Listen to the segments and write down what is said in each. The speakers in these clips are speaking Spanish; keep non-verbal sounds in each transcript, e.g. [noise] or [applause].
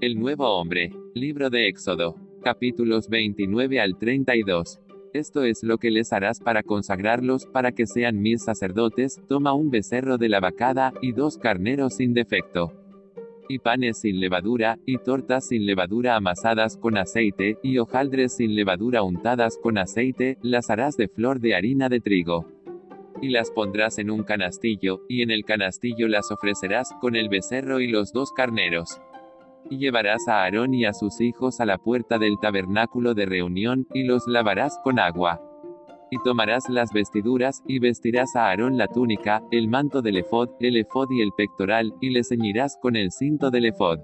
El nuevo hombre. Libro de Éxodo. Capítulos 29 al 32. Esto es lo que les harás para consagrarlos, para que sean mis sacerdotes, toma un becerro de la vacada, y dos carneros sin defecto. Y panes sin levadura, y tortas sin levadura amasadas con aceite, y hojaldres sin levadura untadas con aceite, las harás de flor de harina de trigo. Y las pondrás en un canastillo, y en el canastillo las ofrecerás, con el becerro y los dos carneros. Y llevarás a Aarón y a sus hijos a la puerta del tabernáculo de reunión, y los lavarás con agua. Y tomarás las vestiduras, y vestirás a Aarón la túnica, el manto del efod, el efod y el pectoral, y le ceñirás con el cinto del efod.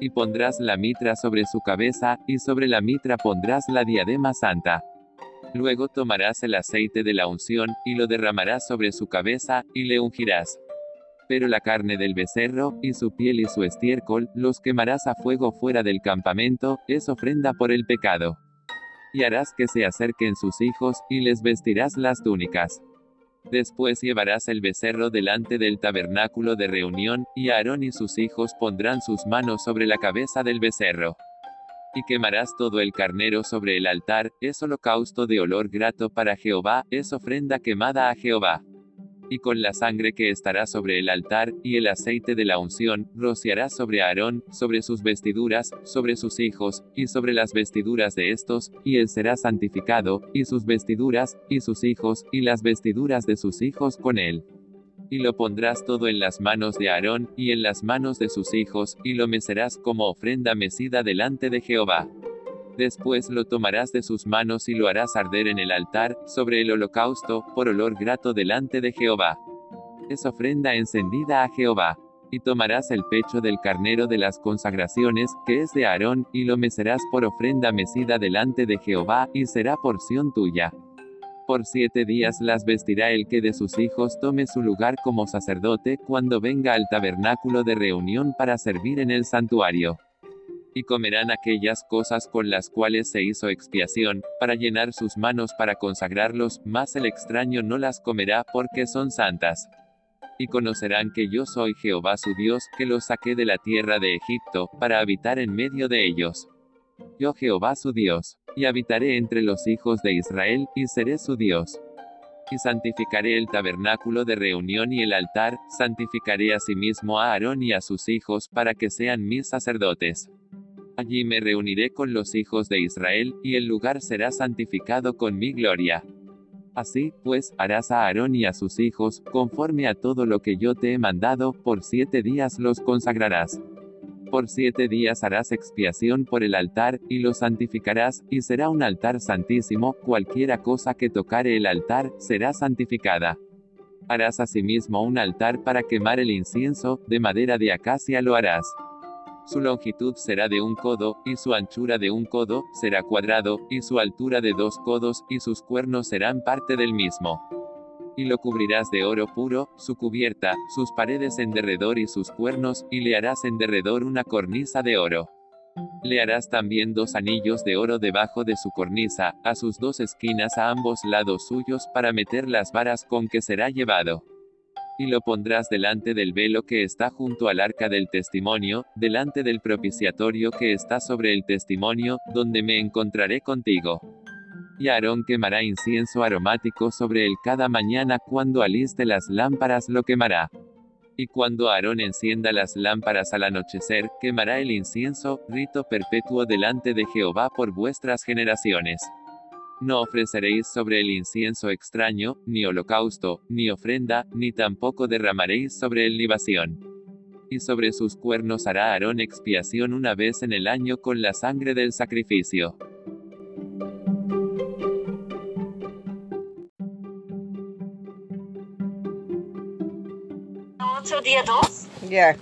Y pondrás la mitra sobre su cabeza, y sobre la mitra pondrás la diadema santa. Luego tomarás el aceite de la unción, y lo derramarás sobre su cabeza, y le ungirás. Pero la carne del becerro, y su piel y su estiércol, los quemarás a fuego fuera del campamento, es ofrenda por el pecado. Y harás que se acerquen sus hijos, y les vestirás las túnicas. Después llevarás el becerro delante del tabernáculo de reunión, y Aarón y sus hijos pondrán sus manos sobre la cabeza del becerro. Y quemarás todo el carnero sobre el altar, es holocausto de olor grato para Jehová, es ofrenda quemada a Jehová y con la sangre que estará sobre el altar, y el aceite de la unción, rociará sobre Aarón, sobre sus vestiduras, sobre sus hijos, y sobre las vestiduras de estos, y él será santificado, y sus vestiduras, y sus hijos, y las vestiduras de sus hijos con él. Y lo pondrás todo en las manos de Aarón, y en las manos de sus hijos, y lo mecerás como ofrenda mecida delante de Jehová. Después lo tomarás de sus manos y lo harás arder en el altar, sobre el holocausto, por olor grato delante de Jehová. Es ofrenda encendida a Jehová. Y tomarás el pecho del carnero de las consagraciones, que es de Aarón, y lo mecerás por ofrenda mecida delante de Jehová, y será porción tuya. Por siete días las vestirá el que de sus hijos tome su lugar como sacerdote, cuando venga al tabernáculo de reunión para servir en el santuario y comerán aquellas cosas con las cuales se hizo expiación, para llenar sus manos para consagrarlos, mas el extraño no las comerá porque son santas. Y conocerán que yo soy Jehová su Dios, que los saqué de la tierra de Egipto, para habitar en medio de ellos. Yo Jehová su Dios, y habitaré entre los hijos de Israel, y seré su Dios. Y santificaré el tabernáculo de reunión y el altar, santificaré asimismo a Aarón y a sus hijos para que sean mis sacerdotes. Allí me reuniré con los hijos de Israel, y el lugar será santificado con mi gloria. Así, pues, harás a Aarón y a sus hijos, conforme a todo lo que yo te he mandado, por siete días los consagrarás. Por siete días harás expiación por el altar, y lo santificarás, y será un altar santísimo, cualquiera cosa que tocare el altar, será santificada. Harás asimismo un altar para quemar el incienso, de madera de acacia lo harás. Su longitud será de un codo, y su anchura de un codo, será cuadrado, y su altura de dos codos, y sus cuernos serán parte del mismo. Y lo cubrirás de oro puro, su cubierta, sus paredes en derredor y sus cuernos, y le harás en derredor una cornisa de oro. Le harás también dos anillos de oro debajo de su cornisa, a sus dos esquinas a ambos lados suyos para meter las varas con que será llevado y lo pondrás delante del velo que está junto al arca del testimonio, delante del propiciatorio que está sobre el testimonio, donde me encontraré contigo. Y Aarón quemará incienso aromático sobre él cada mañana cuando aliste las lámparas lo quemará. Y cuando Aarón encienda las lámparas al anochecer, quemará el incienso, rito perpetuo delante de Jehová por vuestras generaciones. No ofreceréis sobre el incienso extraño, ni holocausto, ni ofrenda, ni tampoco derramaréis sobre él libación. Y sobre sus cuernos hará Aarón expiación una vez en el año con la sangre del sacrificio. día 2? Ya.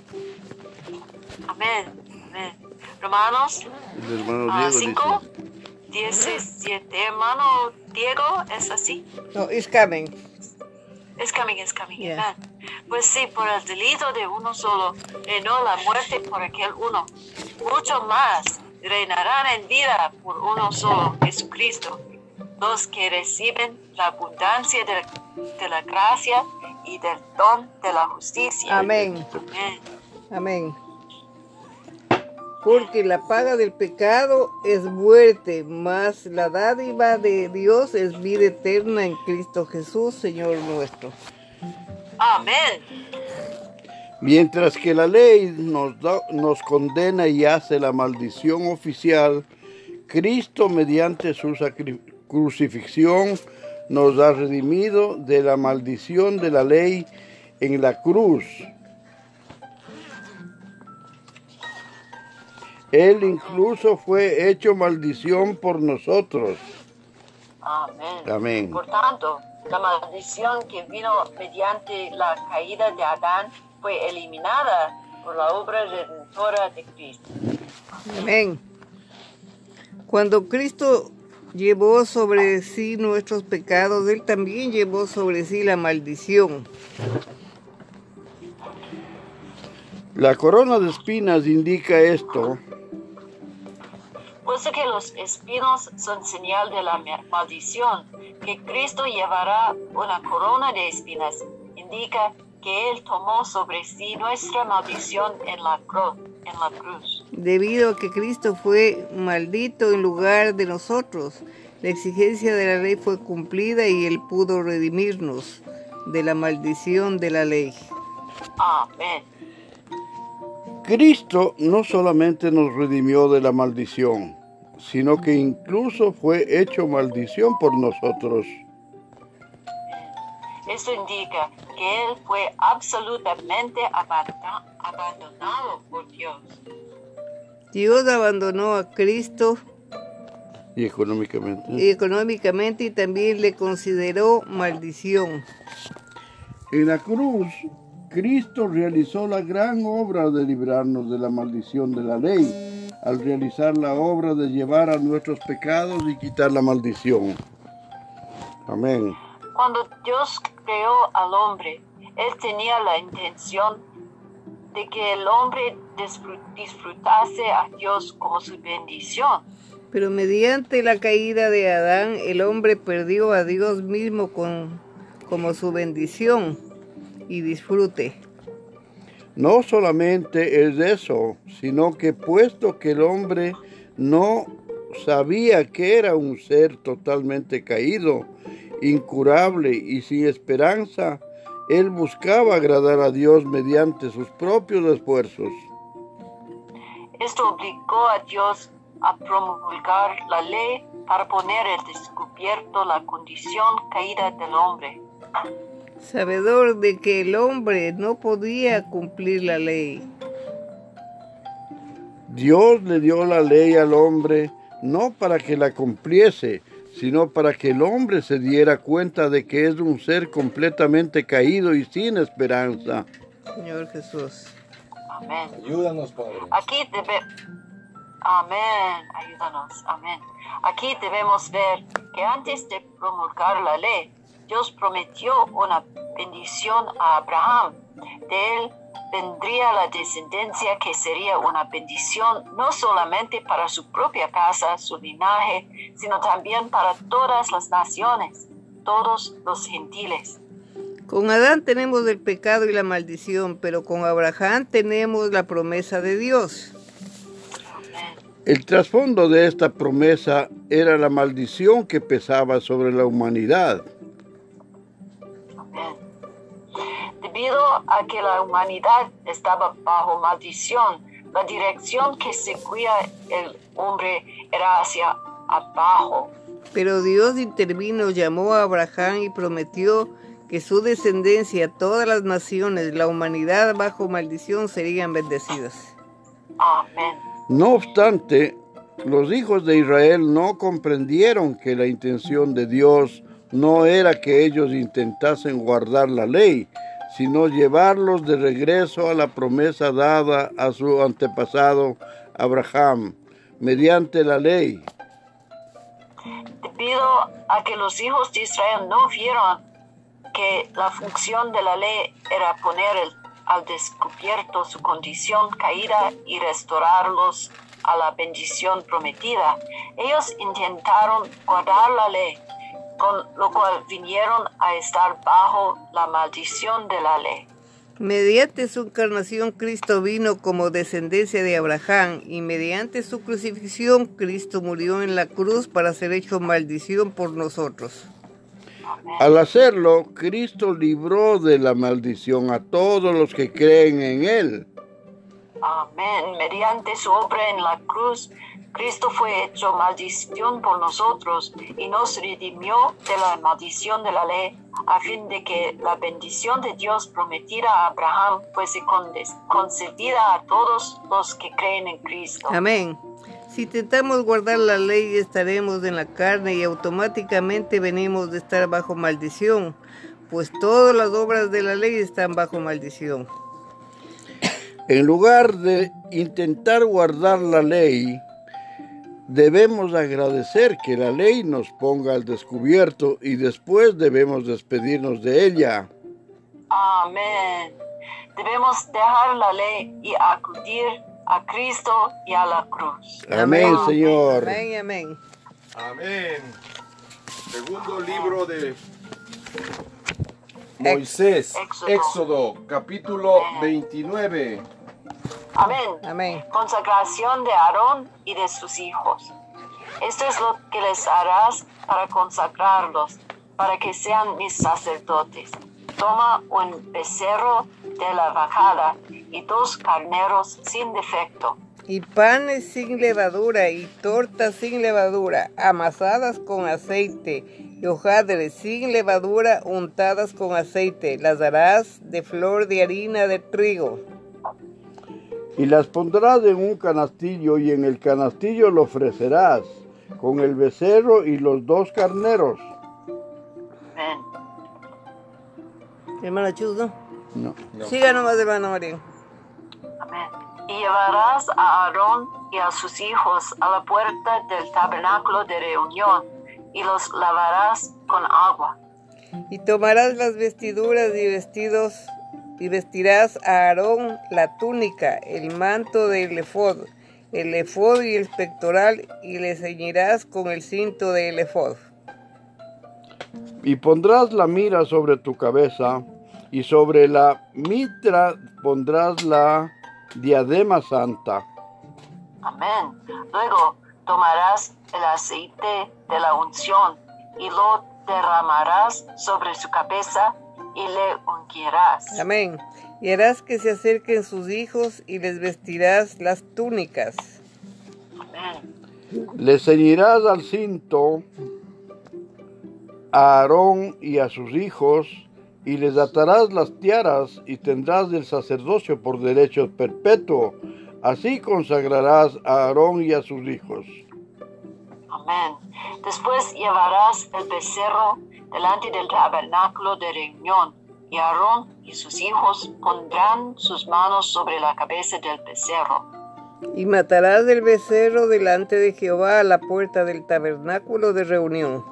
Amén. Amén. Romanos 17. Hermano Diego, ¿es así? No, it's coming. Es coming, es coming. Yeah. Amén. Pues sí, por el delito de uno solo, y no la muerte por aquel uno. Mucho más reinarán en vida por uno solo, Jesucristo. Los que reciben la abundancia de, de la gracia y del don de la justicia. Amén. Amén. Amén. Porque la paga del pecado es muerte, mas la dádiva de Dios es vida eterna en Cristo Jesús, Señor nuestro. Amén. Mientras que la ley nos, da- nos condena y hace la maldición oficial, Cristo mediante su crucifixión nos ha redimido de la maldición de la ley en la cruz. Él incluso fue hecho maldición por nosotros. Amén. Amén. Por tanto, la maldición que vino mediante la caída de Adán fue eliminada por la obra redentora de Cristo. Amén. Cuando Cristo llevó sobre sí nuestros pecados, Él también llevó sobre sí la maldición. La corona de espinas indica esto. Puesto que los espinos son señal de la ma- maldición, que Cristo llevará una corona de espinas, indica que Él tomó sobre sí nuestra maldición en la, cru- en la cruz. Debido a que Cristo fue maldito en lugar de nosotros, la exigencia de la ley fue cumplida y Él pudo redimirnos de la maldición de la ley. Amén. Cristo no solamente nos redimió de la maldición, sino que incluso fue hecho maldición por nosotros. Esto indica que Él fue absolutamente abandonado por Dios. Dios abandonó a Cristo Y económicamente. económicamente y también le consideró maldición. En la cruz, Cristo realizó la gran obra de librarnos de la maldición de la ley, al realizar la obra de llevar a nuestros pecados y quitar la maldición. Amén. Cuando Dios creó al hombre, Él tenía la intención de que el hombre disfrut- disfrutase a Dios como su bendición. Pero mediante la caída de Adán, el hombre perdió a Dios mismo con, como su bendición y disfrute. No solamente es eso, sino que puesto que el hombre no sabía que era un ser totalmente caído, incurable y sin esperanza, él buscaba agradar a Dios mediante sus propios esfuerzos. Esto obligó a Dios a promulgar la ley para poner al descubierto la condición caída del hombre. Sabedor de que el hombre no podía cumplir la ley. Dios le dio la ley al hombre no para que la cumpliese, sino para que el hombre se diera cuenta de que es un ser completamente caído y sin esperanza. Señor Jesús. Amén. Ayúdanos, Padre. Aquí debe... Amén, ayúdanos, amén. Aquí debemos ver que antes de promulgar la ley, Dios prometió una bendición a Abraham. De él vendría la descendencia que sería una bendición no solamente para su propia casa, su linaje, sino también para todas las naciones, todos los gentiles. Con Adán tenemos el pecado y la maldición, pero con Abraham tenemos la promesa de Dios. El trasfondo de esta promesa era la maldición que pesaba sobre la humanidad. Debido a que la humanidad estaba bajo maldición, la dirección que seguía el hombre era hacia abajo. Pero Dios intervino, llamó a Abraham y prometió que su descendencia, todas las naciones, la humanidad bajo maldición serían bendecidas. Amén. No obstante, los hijos de Israel no comprendieron que la intención de Dios no era que ellos intentasen guardar la ley, sino llevarlos de regreso a la promesa dada a su antepasado Abraham mediante la ley. Debido a que los hijos de Israel no vieron que la función de la ley era poner al descubierto su condición caída y restaurarlos a la bendición prometida, ellos intentaron guardar la ley, con lo cual vinieron a estar bajo la maldición de la ley. Mediante su encarnación Cristo vino como descendencia de Abraham y mediante su crucifixión Cristo murió en la cruz para ser hecho maldición por nosotros. Al hacerlo, Cristo libró de la maldición a todos los que creen en Él. Amén. Mediante su obra en la cruz, Cristo fue hecho maldición por nosotros y nos redimió de la maldición de la ley, a fin de que la bendición de Dios prometida a Abraham fuese concedida a todos los que creen en Cristo. Amén. Si intentamos guardar la ley, estaremos en la carne y automáticamente venimos de estar bajo maldición, pues todas las obras de la ley están bajo maldición. En lugar de intentar guardar la ley, debemos agradecer que la ley nos ponga al descubierto y después debemos despedirnos de ella. Amén. Debemos dejar la ley y acudir a Cristo y a la cruz. Amén, Señor. Amén, amén. Amén. Segundo libro de Moisés, Éxodo. Éxodo, capítulo 29. Amén. Amén. Consagración de Aarón y de sus hijos. Esto es lo que les harás para consagrarlos, para que sean mis sacerdotes. Toma un becerro de la vacada y dos carneros sin defecto. Y panes sin levadura y tortas sin levadura, amasadas con aceite, y hojaldres sin levadura untadas con aceite, las darás de flor de harina de trigo. Y las pondrás en un canastillo y en el canastillo lo ofrecerás con el becerro y los dos carneros. Amén. Hermana Chus, ¿no? No. No. Siga nomás, hermana María. Amén. Y llevarás a Aarón y a sus hijos a la puerta del tabernáculo de reunión y los lavarás con agua. Y tomarás las vestiduras y vestidos y vestirás a Aarón la túnica, el manto del efod, el efod y el pectoral, y le ceñirás con el cinto del efod. Y pondrás la mira sobre tu cabeza, y sobre la mitra pondrás la diadema santa. Amén. Luego tomarás el aceite de la unción y lo derramarás sobre su cabeza y le ungirás. Amén. Y harás que se acerquen sus hijos y les vestirás las túnicas. Amén. Le ceñirás al cinto a Aarón y a sus hijos, y les atarás las tiaras, y tendrás del sacerdocio por derecho perpetuo. Así consagrarás a Aarón y a sus hijos. Amén. Después llevarás el becerro delante del tabernáculo de reunión, y Aarón y sus hijos pondrán sus manos sobre la cabeza del becerro. Y matarás el becerro delante de Jehová a la puerta del tabernáculo de reunión.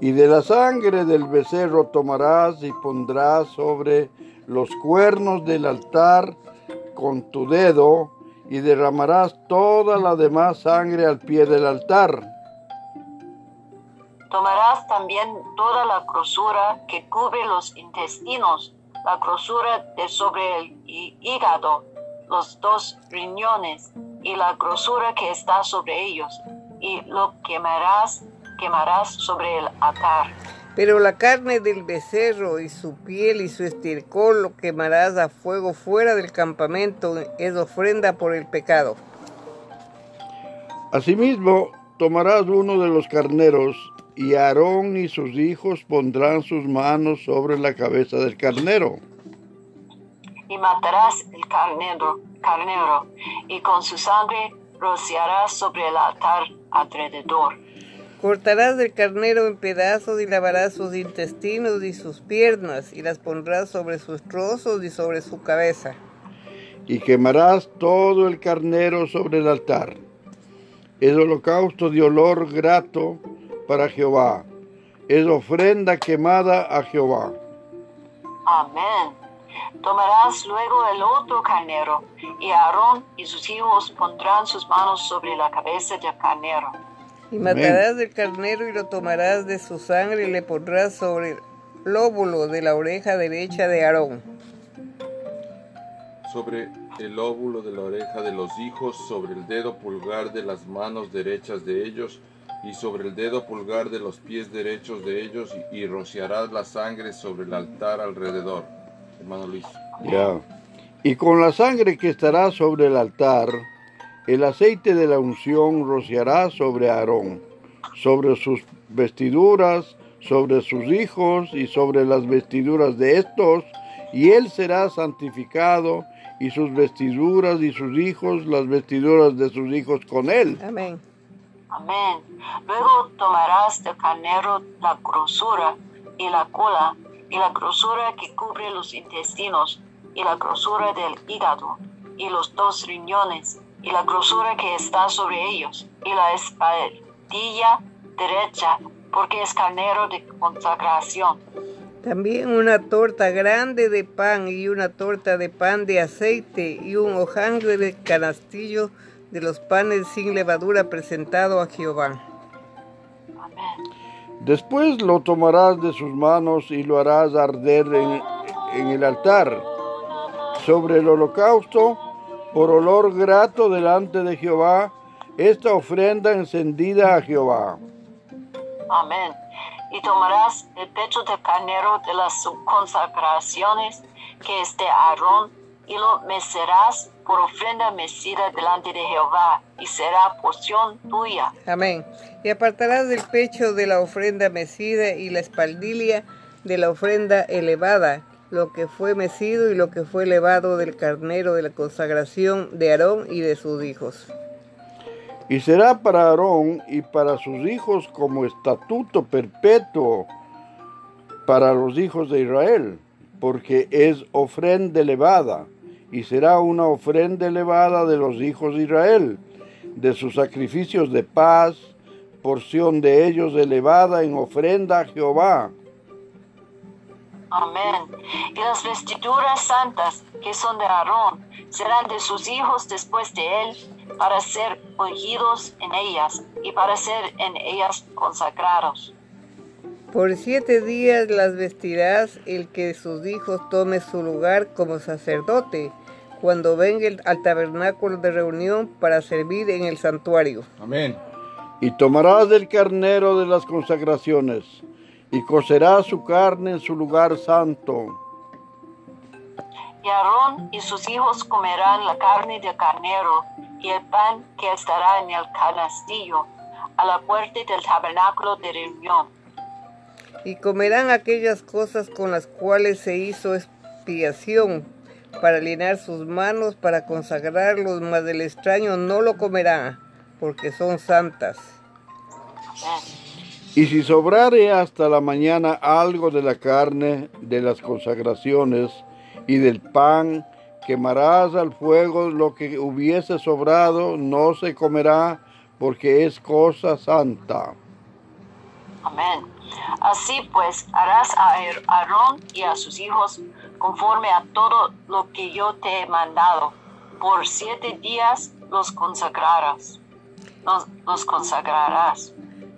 Y de la sangre del becerro tomarás y pondrás sobre los cuernos del altar con tu dedo, y derramarás toda la demás sangre al pie del altar. Tomarás también toda la grosura que cubre los intestinos, la grosura de sobre el hí- hígado, los dos riñones y la grosura que está sobre ellos, y lo quemarás, quemarás sobre el altar. Pero la carne del becerro y su piel y su estiércol lo quemarás a fuego fuera del campamento, es ofrenda por el pecado. Asimismo, tomarás uno de los carneros, y Aarón y sus hijos pondrán sus manos sobre la cabeza del carnero. y matarás el carnero, carnero, y con su sangre rociarás sobre el altar alrededor. Cortarás el carnero en pedazos y lavarás sus intestinos y sus piernas y las pondrás sobre sus trozos y sobre su cabeza. y quemarás todo el carnero sobre el altar. Es holocausto de olor grato para Jehová. Es ofrenda quemada a Jehová. Amén. Tomarás luego el otro carnero, y Aarón y sus hijos pondrán sus manos sobre la cabeza del carnero. Y matarás el carnero y lo tomarás de su sangre y le pondrás sobre el lóbulo de la oreja derecha de Aarón. sobre el óvulo de la oreja de los hijos, sobre el dedo pulgar de las manos derechas de ellos, y sobre el dedo pulgar de los pies derechos de ellos, y, y rociarás la sangre sobre el altar alrededor. Hermano Luis. Ya. Y con la sangre que estará sobre el altar, el aceite de la unción rociará sobre Aarón, sobre sus vestiduras, sobre sus hijos y sobre las vestiduras de estos, y él será santificado, y sus vestiduras y sus hijos, las vestiduras de sus hijos con él. Amén. Amén. Luego tomarás del carnero la grosura y la cola, y la grosura que cubre los intestinos, y la grosura del hígado, y los dos riñones, y la grosura que está sobre ellos, y la espaldilla derecha, porque es carnero de consagración. También una torta grande de pan y una torta de pan de aceite y un hojaldre de canastillo de los panes sin levadura presentado a Jehová. Amén. Después lo tomarás de sus manos y lo harás arder en, en el altar, sobre el holocausto, por olor grato delante de Jehová, esta ofrenda encendida a Jehová. Amén. Y tomarás el pecho del carnero de las consagraciones que es de Aarón, y lo mecerás por ofrenda mecida delante de Jehová, y será porción tuya. Amén. Y apartarás del pecho de la ofrenda mecida y la espaldilla de la ofrenda elevada, lo que fue mecido y lo que fue elevado del carnero de la consagración de Aarón y de sus hijos. Y será para Aarón y para sus hijos como estatuto perpetuo para los hijos de Israel, porque es ofrenda elevada, y será una ofrenda elevada de los hijos de Israel, de sus sacrificios de paz, porción de ellos elevada en ofrenda a Jehová. Amén. Y las vestiduras santas que son de Aarón serán de sus hijos después de él, para ser ungidos en ellas y para ser en ellas consagrados. Por siete días las vestirás el que de sus hijos tome su lugar como sacerdote, cuando venga el- al tabernáculo de reunión para servir en el santuario. Amén. Y tomarás del carnero de las consagraciones, y cocerás su carne en su lugar santo. Y Aarón y sus hijos comerán la carne del carnero y el pan que estará en el canastillo a la puerta del tabernáculo de reunión. Y comerán aquellas cosas con las cuales se hizo expiación para llenar sus manos, para consagrarlos, mas del extraño no lo comerá, porque son santas. Y si sobrare hasta la mañana algo de la carne de las consagraciones y del pan, quemarás al fuego lo que hubiese sobrado, no se comerá, porque es cosa santa. Amén. Así pues, harás a Aar- Aarón y a sus hijos conforme a todo lo que yo te he mandado. Por siete días los consagrarás. Los, los consagrarás.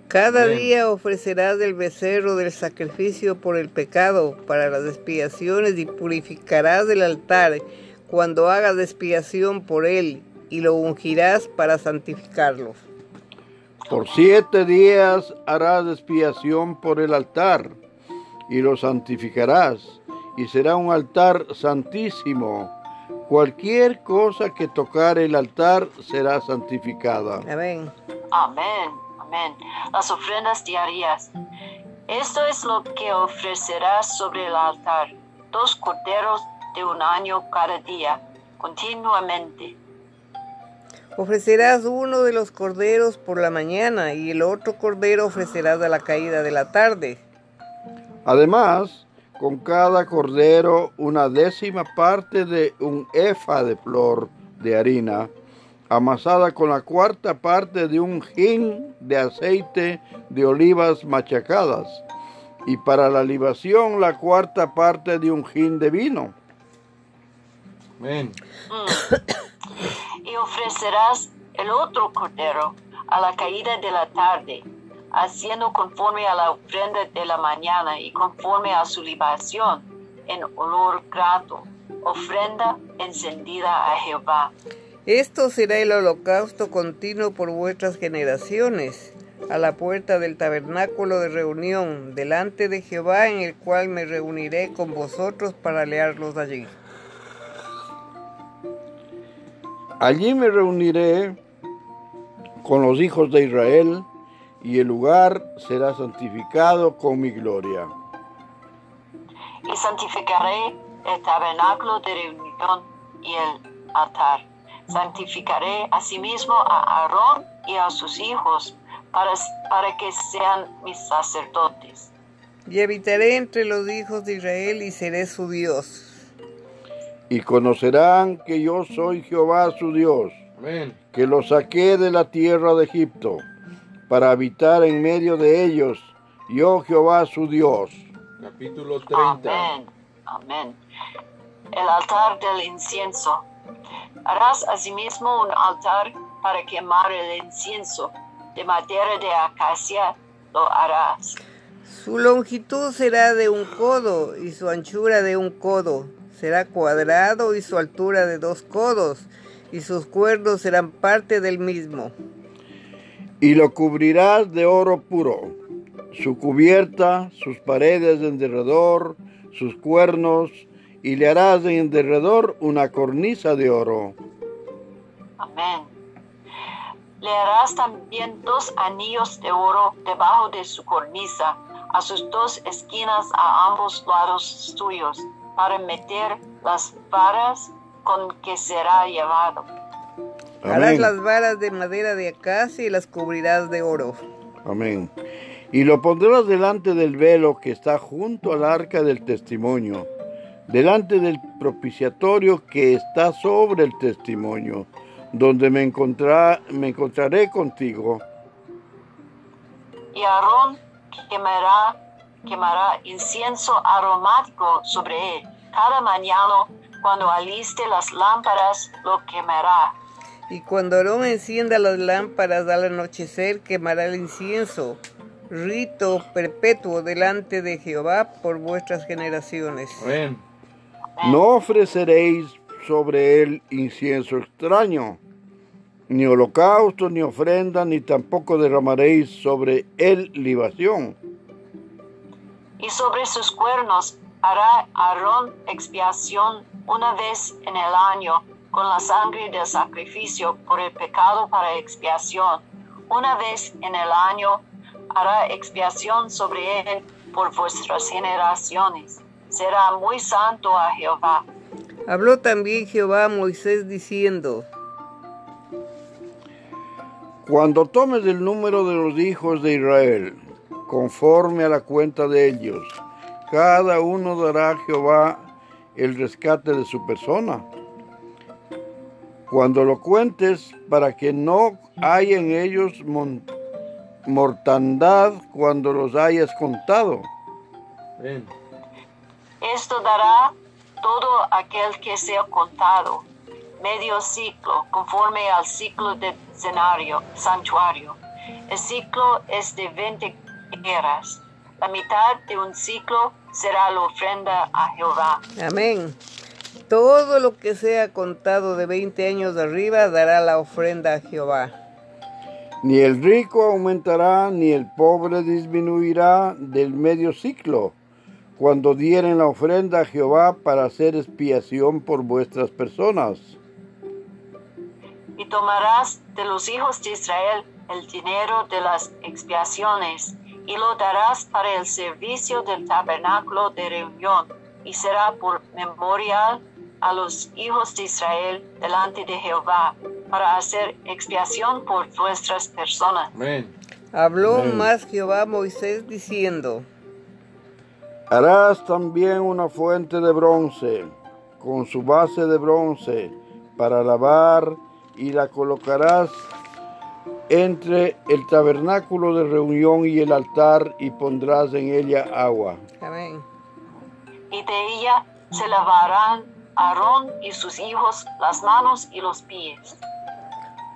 Cada día ofrecerás del becerro del sacrificio por el pecado para las expiaciones y purificarás el altar cuando hagas expiación por él y lo ungirás para santificarlo. Por siete días harás expiación por el altar y lo santificarás, y será un altar santísimo. Cualquier cosa que tocar el altar será santificada. Amén. Amén. Amén. Las ofrendas diarias. Esto es lo que ofrecerás sobre el altar. Dos corderos de un año cada día, continuamente. Ofrecerás uno de los corderos por la mañana y el otro cordero ofrecerás a la caída de la tarde. Además, con cada cordero una décima parte de un efa de flor de harina, amasada con la cuarta parte de un hin de aceite de olivas machacadas, y para la libación la cuarta parte de un hin de vino. Amén. [coughs] y ofrecerás el otro cordero a la caída de la tarde, haciendo conforme a la ofrenda de la mañana y conforme a su libación, en olor grato, ofrenda encendida a Jehová. Esto será el holocausto continuo por vuestras generaciones, a la puerta del tabernáculo de reunión, delante de Jehová, en el cual me reuniré con vosotros para learlos allí. Allí me reuniré con los hijos de Israel, y el lugar será santificado con mi gloria. Y santificaré el tabernáculo de reunión y el altar. Santificaré asimismo a Aarón y a sus hijos para, para que sean mis sacerdotes. Y habitaré entre los hijos de Israel y seré su Dios. Y conocerán que yo soy Jehová su Dios, Amén. que los saqué de la tierra de Egipto, para habitar en medio de ellos, yo Jehová su Dios. Capítulo 30. Amén. Amén. El altar del incienso. Harás asimismo un altar para quemar el incienso. De madera de acacia lo harás. Su longitud será de un codo y su anchura de un codo. Será cuadrado y su altura de dos codos, y sus cuernos serán parte del mismo. Y lo cubrirás de oro puro, su cubierta, sus paredes en derredor, sus cuernos, y le harás en derredor una cornisa de oro. Amén. Le harás también dos anillos de oro debajo de su cornisa, a sus dos esquinas a ambos lados suyos, para meter las varas con que será llevado. Harás las varas de madera de acacia y las cubrirás de oro. Amén. Y lo pondrás delante del velo que está junto al arca del testimonio, delante del propiciatorio que está sobre el testimonio, donde me, encontrá- me encontraré contigo. Y Aarón quemará, quemará incienso aromático sobre él. Cada mañana, cuando aliste las lámparas, lo quemará. Y cuando Aarón encienda las lámparas al anochecer, quemará el incienso, rito perpetuo delante de Jehová por vuestras generaciones. Amén. No ofreceréis sobre él incienso extraño, ni holocausto, ni ofrenda, ni tampoco derramaréis sobre él libación. Y sobre sus cuernos hará Aarón expiación una vez en el año con la sangre del sacrificio por el pecado para expiación. Una vez en el año hará expiación sobre él por vuestras generaciones. Será muy santo a Jehová. Habló también Jehová a Moisés diciendo, Cuando tomes el número de los hijos de Israel, conforme a la cuenta de ellos, cada uno dará a Jehová el rescate de su persona. Cuando lo cuentes, para que no haya en ellos mortandad cuando los hayas contado. Esto dará todo aquel que sea contado, medio ciclo, conforme al ciclo del cenario, santuario. El ciclo es de 20 eras. La mitad de un ciclo será la ofrenda a Jehová. Amén. Todo lo que sea contado de 20 años de arriba dará la ofrenda a Jehová. Ni el rico aumentará, ni el pobre disminuirá del medio ciclo, cuando dieren la ofrenda a Jehová para hacer expiación por vuestras personas. Y tomarás de los hijos de Israel el dinero de las expiaciones y lo darás para el servicio del tabernáculo de reunión y será por memorial a los hijos de Israel delante de Jehová para hacer expiación por vuestras personas. Amén. Habló Amén. más Jehová a Moisés diciendo, Harás también una fuente de bronce, con su base de bronce, para lavar, y la colocarás entre el tabernáculo de reunión y el altar, y pondrás en ella agua. Amén. Y de ella se lavarán Aarón y sus hijos las manos y los pies.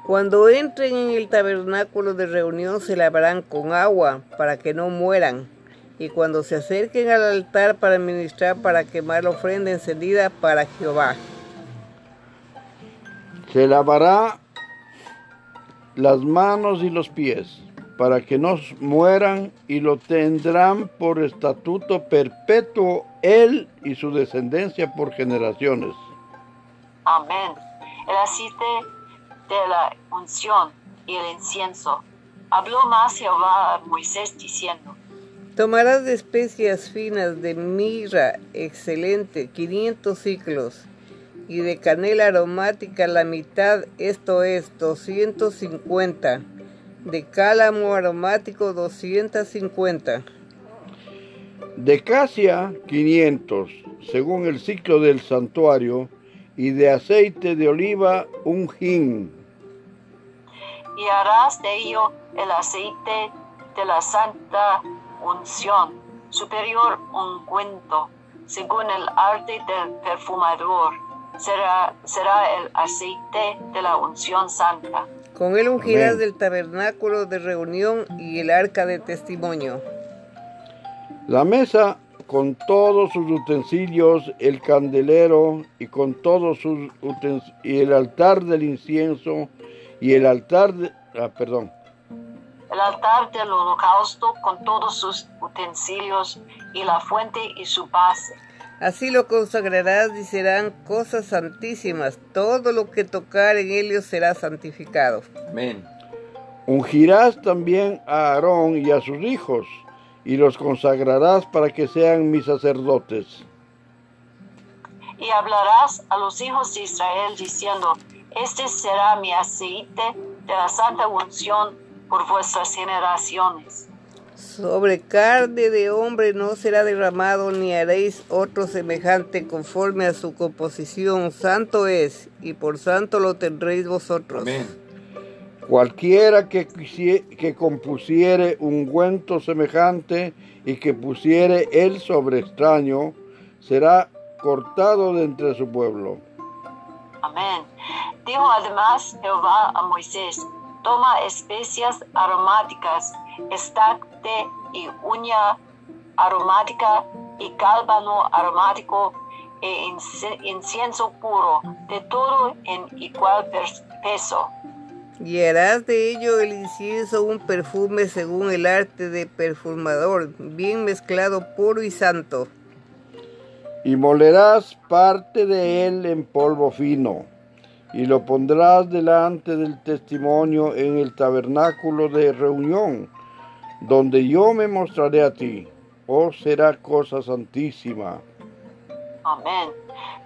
Cuando entren en el tabernáculo de reunión se lavarán con agua para que no mueran. y cuando se acerquen al altar para ministrar, para quemar la ofrenda encendida para Jehová. Se lavará las manos y los pies para que no mueran y lo tendrán por estatuto perpetuo él y su descendencia por generaciones. Amén. El aceite de la unción y el incienso. Habló más Jehová a Moisés diciendo, Tomarás de especias finas de mirra excelente 500 ciclos y de canela aromática la mitad, esto es 250, de cálamo aromático 250. De casia 500, según el ciclo del santuario, y de aceite de oliva un hin. y harás de ello el aceite de la santa unción, superior ungüento, según el arte del perfumador. Será, será el aceite de la unción santa. Con él ungirás Amén. del tabernáculo de reunión y el arca de testimonio. La mesa con todos sus utensilios, el candelero y con todos sus utensilios, y el altar del incienso y el altar de, ah, perdón, El altar del holocausto con todos sus utensilios y la fuente y su base. Así lo consagrarás y serán cosas santísimas. Todo lo que tocar en ellos será santificado. Amén. Ungirás también a Aarón y a sus hijos, y los consagrarás para que sean mis sacerdotes. Y hablarás a los hijos de Israel diciendo, este será mi aceite de la santa unción por vuestras generaciones. Sobre carne de hombre no será derramado, ni haréis otro semejante conforme a su composición. Santo es, y por santo lo tendréis vosotros. Amén. Cualquiera que,quisie- que compusiere ungüento semejante y que pusiere él sobre extraño, será cortado de entre su pueblo. Amén. Dijo además Jehová a Moisés, toma especias aromáticas, estacte y uña aromática y cálbano aromático e inci- incienso puro, de todo en igual peso. Y harás de ello el incienso un perfume según el arte de perfumador, bien mezclado, puro y santo. Y molerás parte de él en polvo fino, y lo pondrás delante del testimonio en el tabernáculo de reunión, donde yo me mostraré a ti. Oh, será cosa santísima. Amén.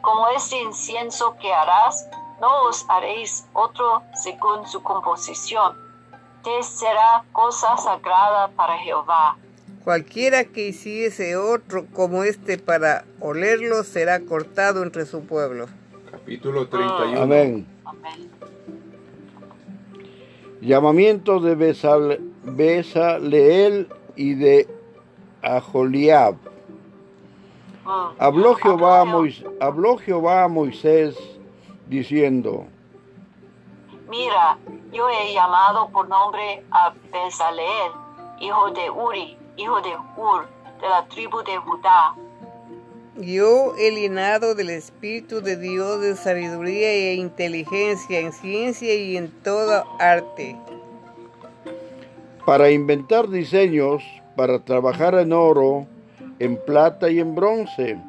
Como este incienso que harás, no os haréis otro según su composición. Te será cosa sagrada para Jehová. Cualquiera que hiciese otro como este para olerlo será cortado entre su pueblo. Capítulo 31. Amén. Amén. Llamamiento de Besal- Besaleel y de Aholiab. Mm. Habló Jehová, a Habló Mois- habló Jehová a Moisés diciendo, Mira, yo he llamado por nombre a Bezaleel, hijo de Uri, hijo de Ur, de la tribu de Judá. Yo he llenado del Espíritu de Dios de sabiduría e inteligencia en ciencia y en toda arte, para inventar diseños, para trabajar en oro, en plata y en bronce,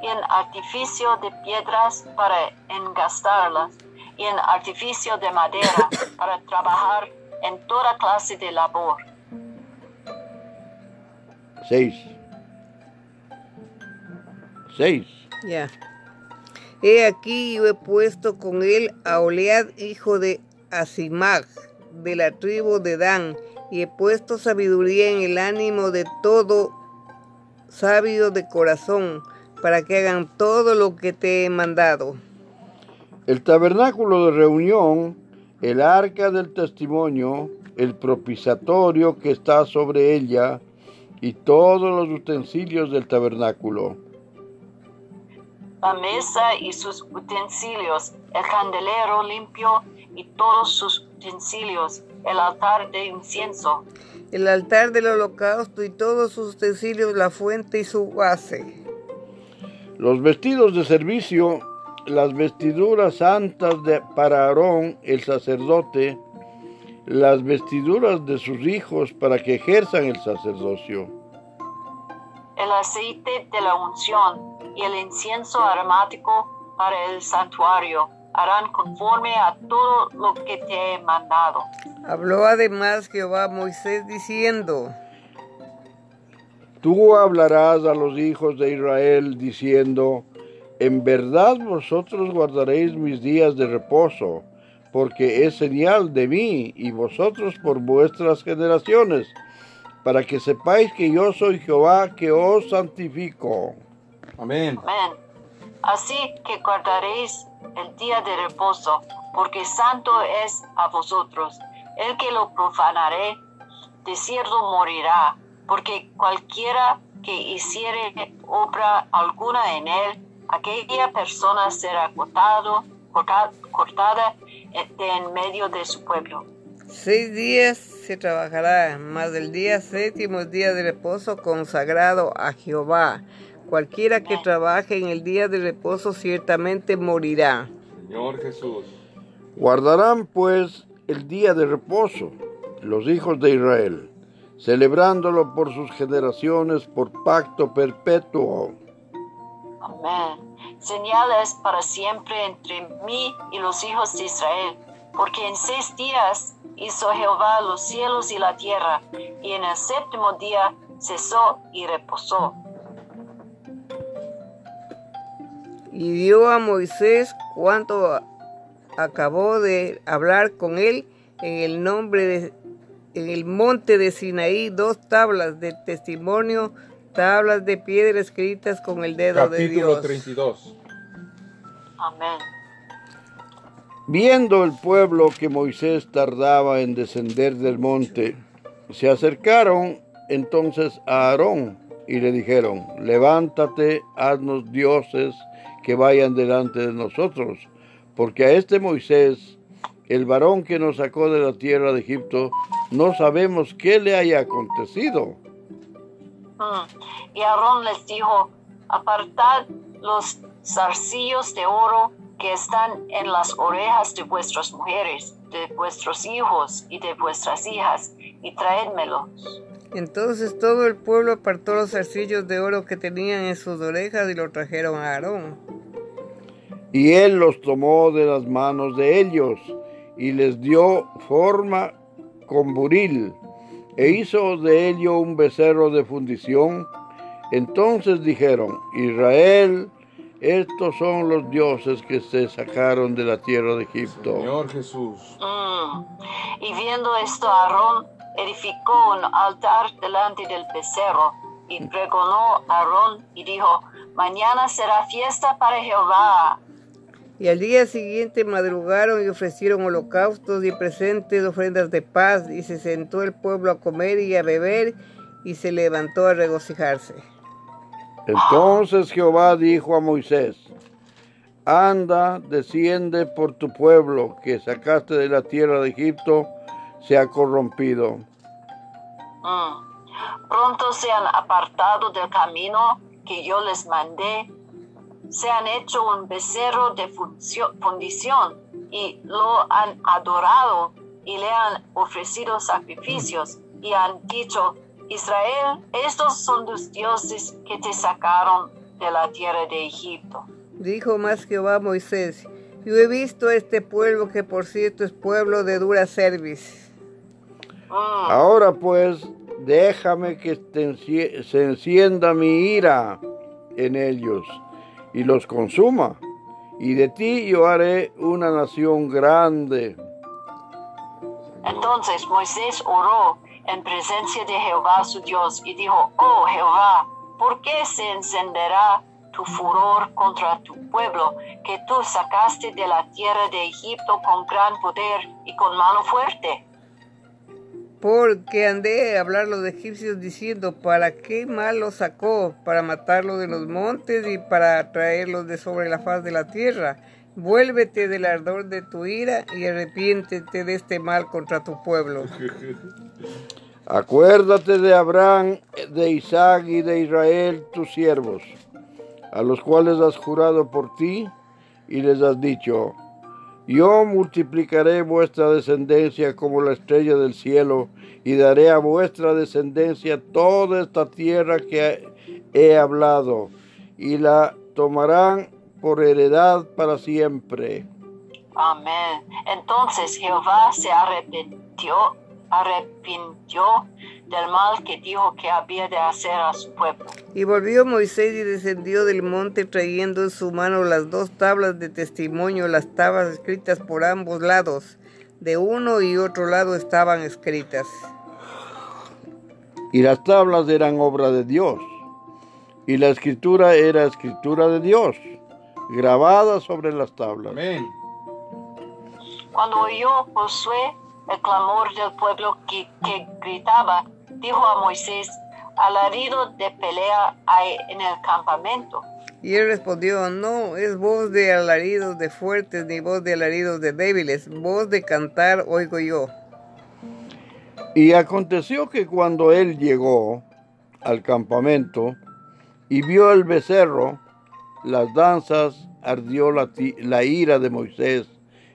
y en artificio de piedras para engastarlas, y en artificio de madera [coughs] para trabajar en toda clase de labor. 6. 6. Ya. He aquí yo he puesto con él a Olead, hijo de Asimag, de la tribu de Dan, y he puesto sabiduría en el ánimo de todo sabio de corazón, para que hagan todo lo que te he mandado. El tabernáculo de reunión, el arca del testimonio, el propiciatorio que está sobre ella y todos los utensilios del tabernáculo. La mesa y sus utensilios, el candelero limpio y todos sus utensilios, el altar de incienso, el altar del holocausto y todos sus utensilios, la fuente y su base. Los vestidos de servicio, las vestiduras santas de, para Aarón, el sacerdote, las vestiduras de sus hijos para que ejerzan el sacerdocio. El aceite de la unción y el incienso aromático para el santuario harán conforme a todo lo que te he mandado. Habló además Jehová a Moisés diciendo, Tú hablarás a los hijos de Israel diciendo, En verdad vosotros guardaréis mis días de reposo, porque es señal de mí y vosotros por vuestras generaciones, para que sepáis que yo soy Jehová que os santifico. Amén. Amén. Así que guardaréis el día de reposo, porque santo es a vosotros. El que lo profanare, de cierto morirá, porque cualquiera que hiciere obra alguna en él, aquella persona será cortado, corta- cortada de en medio de su pueblo. seis días se trabajará, mas el día séptimo es día de reposo consagrado a Jehová. Cualquiera que trabaje en el día de reposo ciertamente morirá. Señor Jesús. Guardarán pues el día de reposo los hijos de Israel, celebrándolo por sus generaciones por pacto perpetuo. Amén. Señales para siempre entre mí y los hijos de Israel, porque en seis días hizo Jehová los cielos y la tierra, y en el séptimo día cesó y reposó. Y dio a Moisés cuanto acabó de hablar con él en el nombre de en el monte de Sinaí dos tablas de testimonio, tablas de piedra escritas con el dedo de Capítulo Dios. 32. Amén. Viendo el pueblo que Moisés tardaba en descender del monte, se acercaron entonces a Aarón y le dijeron, levántate, haznos dioses que vayan delante de nosotros, porque a este Moisés, el varón que nos sacó de la tierra de Egipto, no sabemos qué le haya acontecido. Mm. Y Aarón les dijo, apartad los zarcillos de oro que están en las orejas de vuestras mujeres, de vuestros hijos y de vuestras hijas, y traédmelos. Entonces todo el pueblo apartó los zarcillos de oro que tenían en sus orejas y lo trajeron a Aarón. Y él los tomó de las manos de ellos y les dio forma con buril e hizo de ello un becerro de fundición. Entonces dijeron, Israel, estos son los dioses que se sacaron de la tierra de Egipto. Señor Jesús. Mm. Y viendo esto, Aarón edificó un altar delante del becerro y pregonó a Aarón y dijo, mañana será fiesta para Jehová. Y al día siguiente madrugaron y ofrecieron holocaustos y presentes, ofrendas de paz, y se sentó el pueblo a comer y a beber, y se levantó a regocijarse. Entonces Jehová dijo a Moisés, anda, desciende por tu pueblo que sacaste de la tierra de Egipto, se ha corrompido. Mm. Pronto se han apartado del camino que yo les mandé, se han hecho un becerro de fundición y lo han adorado y le han ofrecido sacrificios y han dicho, Israel, estos son los dioses que te sacaron de la tierra de Egipto. Dijo más Jehová a Moisés, yo he visto a este pueblo que por cierto es pueblo de dura cerviz. Mm. Ahora pues, déjame que se encienda mi ira en ellos y los consuma. Y de ti yo haré una nación grande. Entonces Moisés oró en presencia de Jehová su Dios y dijo, oh Jehová, ¿por qué se encenderá tu furor contra tu pueblo que tú sacaste de la tierra de Egipto con gran poder y con mano fuerte? Porque andé a hablar los egipcios diciendo, ¿para qué mal los sacó? Para matarlos de los montes y para traerlos de sobre la faz de la tierra. Vuélvete del ardor de tu ira y arrepiéntete de este mal contra tu pueblo. [laughs] Acuérdate de Abraham, de Isaac y de Israel, tus siervos, a los cuales has jurado por ti y les has dicho, yo multiplicaré vuestra descendencia como la estrella del cielo y daré a vuestra descendencia toda esta tierra que he hablado y la tomarán por heredad para siempre. Amén. Entonces Jehová se arrepintió, arrepintió del mal que dijo que había de hacer a su pueblo. Y volvió Moisés y descendió del monte trayendo en su mano las dos tablas de testimonio, las tablas escritas por ambos lados. De uno y otro lado estaban escritas. Y las tablas eran obra de Dios. Y la escritura era escritura de Dios, grabada sobre las tablas. Amén. Cuando oyó Josué el clamor del pueblo que, que gritaba, dijo a Moisés, alarido de pelea hay en el campamento. Y él respondió, no, es voz de alaridos de fuertes, ni voz de alaridos de débiles, voz de cantar oigo yo. Y aconteció que cuando él llegó al campamento y vio el becerro, las danzas, ardió la ira de Moisés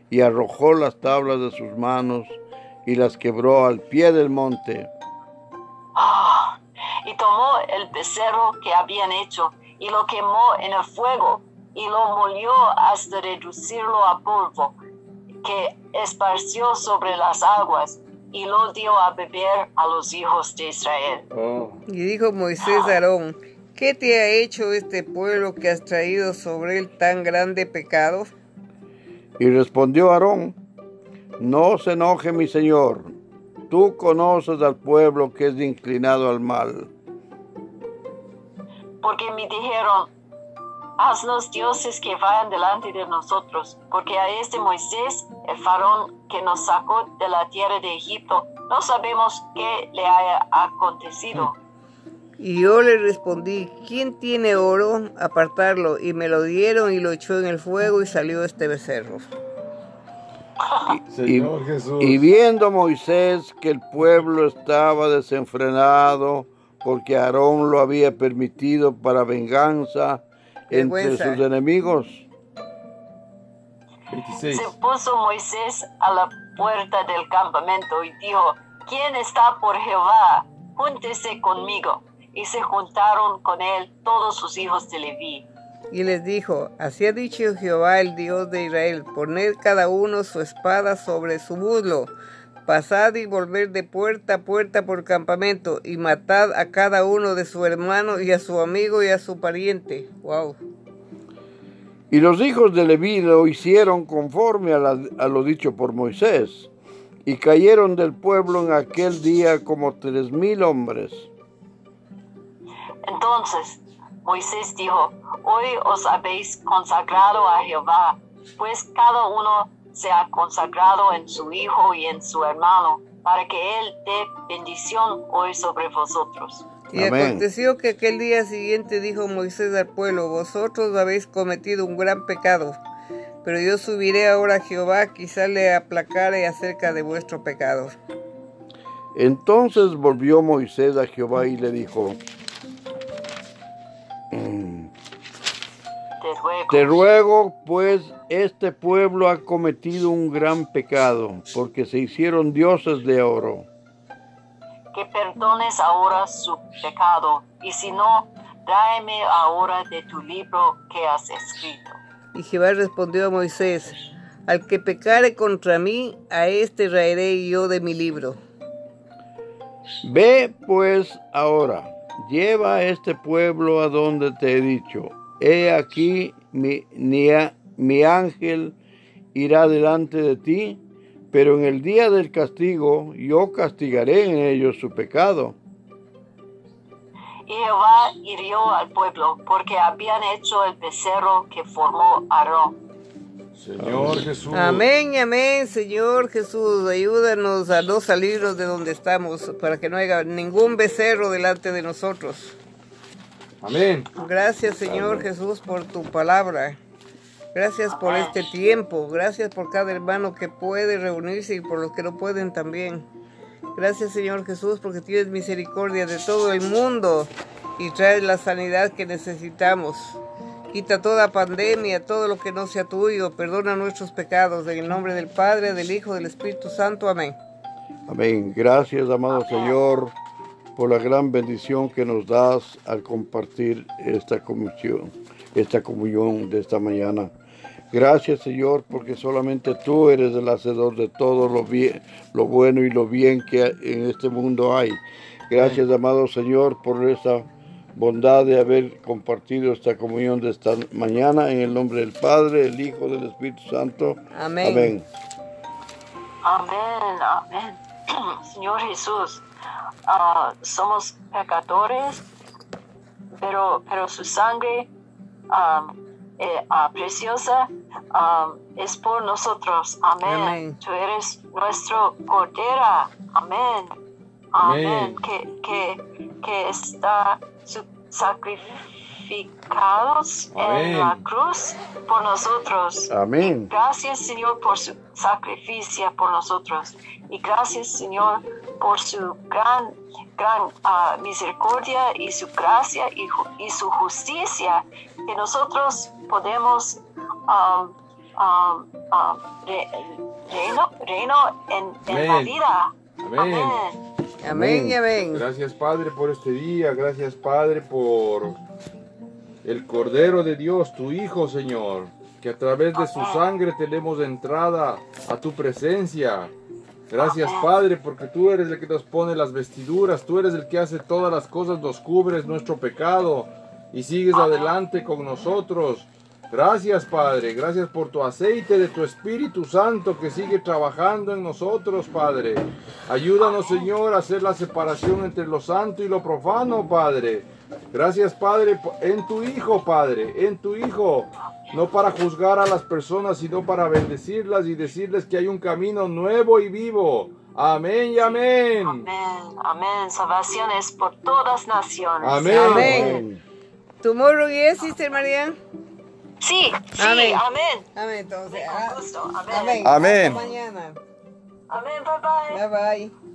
y arrojó las tablas de sus manos y las quebró al pie del monte. Ah, y tomó el becerro que habían hecho y lo quemó en el fuego y lo molió hasta reducirlo a polvo, que esparció sobre las aguas y lo dio a beber a los hijos de Israel. Oh, Y dijo Moisés a Aarón, ¿qué te ha hecho este pueblo que has traído sobre él tan grande pecado? Y respondió Aarón, no se enoje mi señor, tú conoces al pueblo que es inclinado al mal. Porque me dijeron, haznos dioses que vayan delante de nosotros, porque a este Moisés, el faraón que nos sacó de la tierra de Egipto, no sabemos qué le haya acontecido. Y yo le respondí, ¿quién tiene oro? Apartarlo. Y me lo dieron y lo echó en el fuego y salió este becerro. Señor Jesús. Y viendo Moisés que el pueblo estaba desenfrenado, porque Aarón lo había permitido para venganza entre Vergüenza. sus enemigos, 26. Se puso Moisés a la puerta del campamento y dijo, ¿quién está por Jehová? Júntese conmigo. Y se juntaron con él todos sus hijos de Leví. Y les dijo, así ha dicho Jehová el Dios de Israel, poned cada uno su espada sobre su muslo, pasad y volver de puerta a puerta por campamento, y matad a cada uno de su hermano y a su amigo y a su pariente. Wow. y los hijos de Leví lo hicieron conforme a, la- a lo dicho por Moisés, y cayeron del pueblo en aquel día como tres mil hombres. Entonces Moisés dijo, hoy os habéis consagrado a Jehová, pues cada uno se ha consagrado en su hijo y en su hermano, para que él dé bendición hoy sobre vosotros. Y Amén. aconteció que aquel día siguiente dijo Moisés al pueblo, vosotros habéis cometido un gran pecado, pero yo subiré ahora a Jehová, quizá le aplacare acerca de vuestro pecado. Entonces volvió Moisés a Jehová y le dijo, Te ruego. Te ruego, pues, este pueblo ha cometido un gran pecado, porque se hicieron dioses de oro. que perdones ahora su pecado, y si no, tráeme ahora de tu libro que has escrito. Y Jehová respondió a Moisés, al que pecare contra mí, a este raeré yo de mi libro. Ve, pues, ahora, lleva a este pueblo a donde te he dicho. He aquí, mi, ni a- mi ángel irá delante de ti, pero en el día del castigo yo castigaré en ellos su pecado. Y Jehová hirió al pueblo, porque habían hecho el becerro que formó Aarón. Señor Jesús. Amén, amén, Señor Jesús, ayúdanos a no salirnos de donde estamos, para que no haya ningún becerro delante de nosotros. Amén. Gracias, Señor Jesús, por tu palabra. Gracias por este tiempo. Gracias por cada hermano que puede reunirse y por los que no pueden también. Gracias Señor Jesús porque tienes misericordia de todo el mundo y traes la sanidad que necesitamos. Quita toda pandemia, todo lo que no sea tuyo, perdona nuestros pecados. En el nombre del Padre, del Hijo, del Espíritu Santo. Amén. Amén. Gracias, amado Señor, por la gran bendición que nos das al compartir esta comunión, esta comunión de esta mañana. Gracias, Señor, porque solamente tú eres el hacedor de todo lo bien, lo bueno y lo bien que en este mundo hay. Gracias, amado Señor, por esa bondad de haber compartido esta comunión de esta mañana en el nombre del Padre, del Hijo, del Espíritu Santo. Amén. Amén. Amén, amén. [clears throat] Señor Jesús, ah, somos pecadores, pero, pero su sangre eh, ah, preciosa es por nosotros. Amén. Amén. Tú eres nuestro cordera. Amén. Amén. Amén. Que, que, que está su- sacrificados Amén. en la cruz por nosotros. Amén. Gracias, Señor, por su sacrificio por nosotros. Y gracias, Señor, por su gran, gran ah, misericordia y su gracia y, ju- y su justicia, que nosotros podemos um, um, um, re- reino, reino en, en la vida. Amén. Amén. Amén y amén. Gracias Padre por este día, gracias Padre por el Cordero de Dios, tu Hijo Señor, que a través de su sangre tenemos entrada a tu presencia. Gracias Padre porque tú eres el que nos pone las vestiduras, tú eres el que hace todas las cosas, nos cubres nuestro pecado y sigues adelante con nosotros. Gracias Padre, gracias por tu aceite de tu Espíritu Santo que sigue trabajando en nosotros Padre. Ayúdanos Señor a hacer la separación entre lo santo y lo profano Padre. Gracias Padre en tu Hijo Padre, en tu Hijo. No para juzgar a las personas, sino para bendecirlas y decirles que hay un camino nuevo y vivo. Amén y amén. Amén. Amén. Salvación es por todas naciones. Amén. Amén. ¿Tomorrow yes, Sister María? Sí, sí, Amén. amén. Amén, entonces. Con ah, gusto. Amén. Amén. Amén. Hasta mañana. Amén. Bye bye. Bye bye.